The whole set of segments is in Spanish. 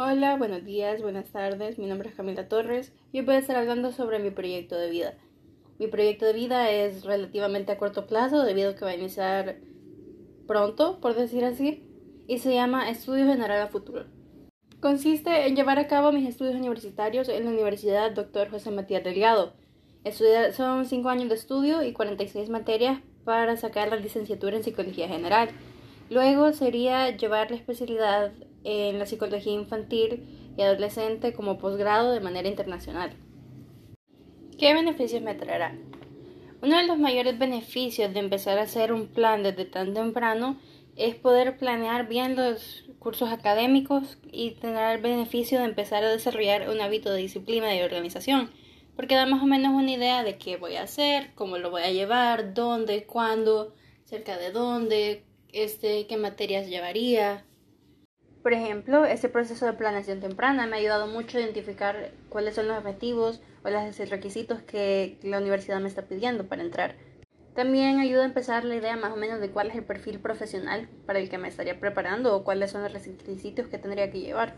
Hola, buenos días, buenas tardes. Mi nombre es Camila Torres y hoy voy a estar hablando sobre mi proyecto de vida. Mi proyecto de vida es relativamente a corto plazo debido a que va a iniciar pronto, por decir así, y se llama Estudio General a Futuro. Consiste en llevar a cabo mis estudios universitarios en la Universidad Dr. José Matías Delgado. Son 5 años de estudio y 46 materias para sacar la licenciatura en Psicología General. Luego sería llevar la especialidad en la psicología infantil y adolescente como posgrado de manera internacional. ¿Qué beneficios me traerá? Uno de los mayores beneficios de empezar a hacer un plan desde tan temprano es poder planear bien los cursos académicos y tener el beneficio de empezar a desarrollar un hábito de disciplina y organización, porque da más o menos una idea de qué voy a hacer, cómo lo voy a llevar, dónde, cuándo, cerca de dónde, este, qué materias llevaría. Por ejemplo, este proceso de planeación temprana me ha ayudado mucho a identificar cuáles son los objetivos o los requisitos que la universidad me está pidiendo para entrar. También ayuda a empezar la idea más o menos de cuál es el perfil profesional para el que me estaría preparando o cuáles son los requisitos que tendría que llevar,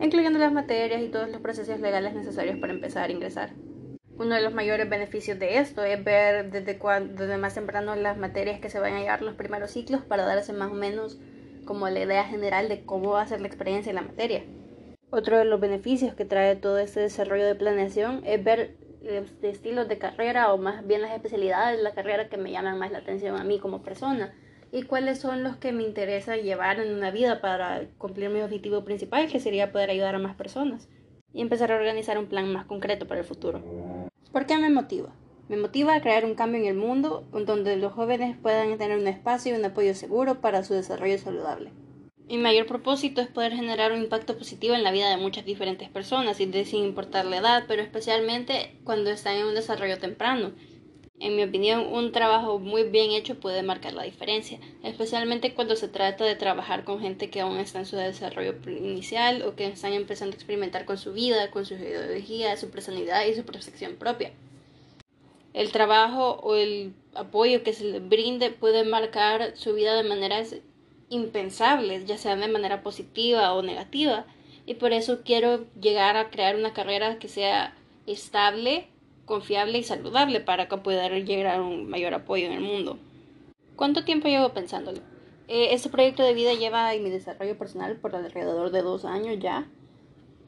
incluyendo las materias y todos los procesos legales necesarios para empezar a ingresar. Uno de los mayores beneficios de esto es ver desde, cuando, desde más temprano las materias que se van a llevar los primeros ciclos para darse más o menos como la idea general de cómo va a ser la experiencia en la materia. Otro de los beneficios que trae todo este desarrollo de planeación es ver los estilos de carrera o más bien las especialidades de la carrera que me llaman más la atención a mí como persona y cuáles son los que me interesa llevar en una vida para cumplir mi objetivo principal que sería poder ayudar a más personas y empezar a organizar un plan más concreto para el futuro. ¿Por qué me motiva? Me motiva a crear un cambio en el mundo donde los jóvenes puedan tener un espacio y un apoyo seguro para su desarrollo saludable. Mi mayor propósito es poder generar un impacto positivo en la vida de muchas diferentes personas, sin importar la edad, pero especialmente cuando están en un desarrollo temprano. En mi opinión, un trabajo muy bien hecho puede marcar la diferencia, especialmente cuando se trata de trabajar con gente que aún está en su desarrollo inicial o que están empezando a experimentar con su vida, con su ideología, su personalidad y su percepción propia. El trabajo o el apoyo que se les brinde puede marcar su vida de maneras impensables, ya sea de manera positiva o negativa, y por eso quiero llegar a crear una carrera que sea estable, confiable y saludable para pueda llegar a un mayor apoyo en el mundo. ¿Cuánto tiempo llevo pensándolo? Eh, este proyecto de vida lleva en mi desarrollo personal por alrededor de dos años ya.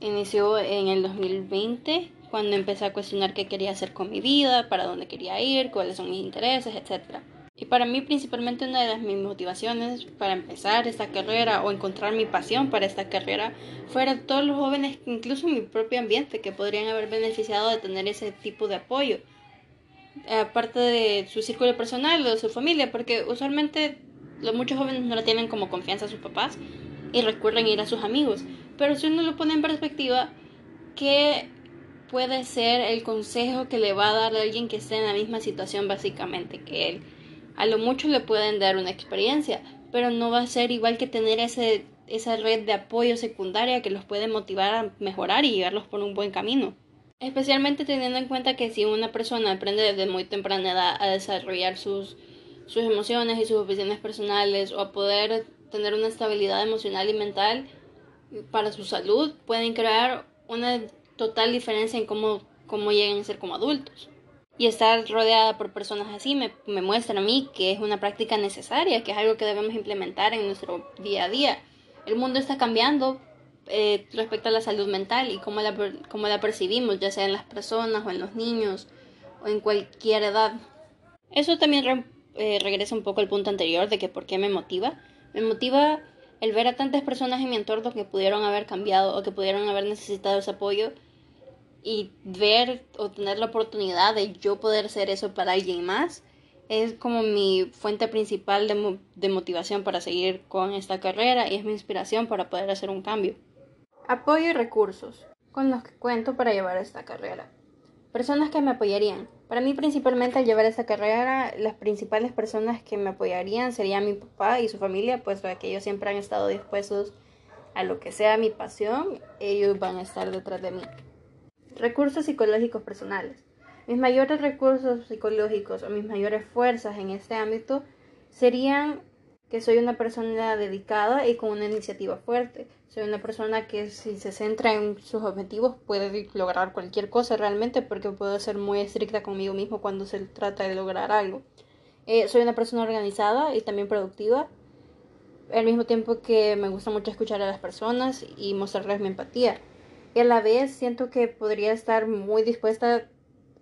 Inició en el 2020 cuando empecé a cuestionar qué quería hacer con mi vida, para dónde quería ir, cuáles son mis intereses, etc. Y para mí principalmente una de mis motivaciones para empezar esta carrera o encontrar mi pasión para esta carrera fueran todos los jóvenes, incluso en mi propio ambiente, que podrían haber beneficiado de tener ese tipo de apoyo, aparte de su círculo personal o de su familia, porque usualmente los muchos jóvenes no la tienen como confianza a sus papás y recuerden ir a sus amigos. Pero si uno lo pone en perspectiva, ¿qué puede ser el consejo que le va a dar a alguien que esté en la misma situación básicamente que él? a lo mucho le pueden dar una experiencia, pero no va a ser igual que tener ese, esa red de apoyo secundaria que los puede motivar a mejorar y llevarlos por un buen camino. Especialmente teniendo en cuenta que si una persona aprende desde muy temprana edad a desarrollar sus, sus emociones y sus opciones personales o a poder tener una estabilidad emocional y mental para su salud, pueden crear una total diferencia en cómo, cómo llegan a ser como adultos y estar rodeada por personas así me, me, muestra a mí que es una práctica necesaria, que es algo que debemos implementar en nuestro día a día. El mundo está cambiando eh, respecto a la salud mental y cómo la, cómo la percibimos, ya sea en las personas o en los niños o en cualquier edad. Eso también eh, regresa un poco al punto anterior de que por qué me motiva. Me motiva el ver a tantas personas en mi entorno que pudieron haber cambiado o que pudieron haber necesitado ese apoyo y ver o tener la oportunidad de yo poder ser eso para alguien más es como mi fuente principal de, de, motivación para seguir con esta carrera y es mi inspiración para poder hacer un cambio. Apoyo y recursos con los que cuento para llevar esta carrera. Personas que me apoyarían. Para mí principalmente al llevar esta carrera, las principales personas que me apoyarían serían mi papá y su familia, puesto que ellos siempre han estado dispuestos a lo que sea mi pasión, ellos van a estar detrás de mí. Recursos psicológicos personales. Mis mayores recursos psicológicos o mis mayores fuerzas en este ámbito serían que soy una persona dedicada y con una iniciativa fuerte. Soy una persona que si se centra en sus objetivos puede lograr cualquier cosa realmente porque puedo ser muy estricta conmigo mismo cuando se trata de lograr algo. Eh, soy una persona organizada y también productiva, al mismo tiempo que me gusta mucho escuchar a las personas y mostrarles mi empatía. Y a la vez siento que podría estar muy dispuesta,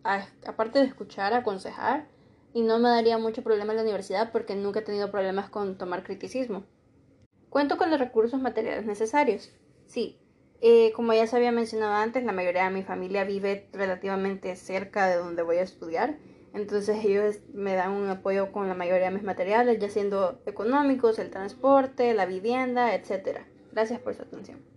a, aparte de escuchar, a aconsejar y no me daría mucho problema en la universidad porque nunca he tenido problemas con tomar criticismo. Cuento con los recursos materiales necesarios. Sí, eh, como ya se había mencionado antes, la mayoría de mi familia vive relativamente cerca de donde voy a estudiar, entonces ellos me dan un apoyo con la mayoría de mis materiales, ya siendo económicos, el transporte, la vivienda, etc. Gracias por su atención.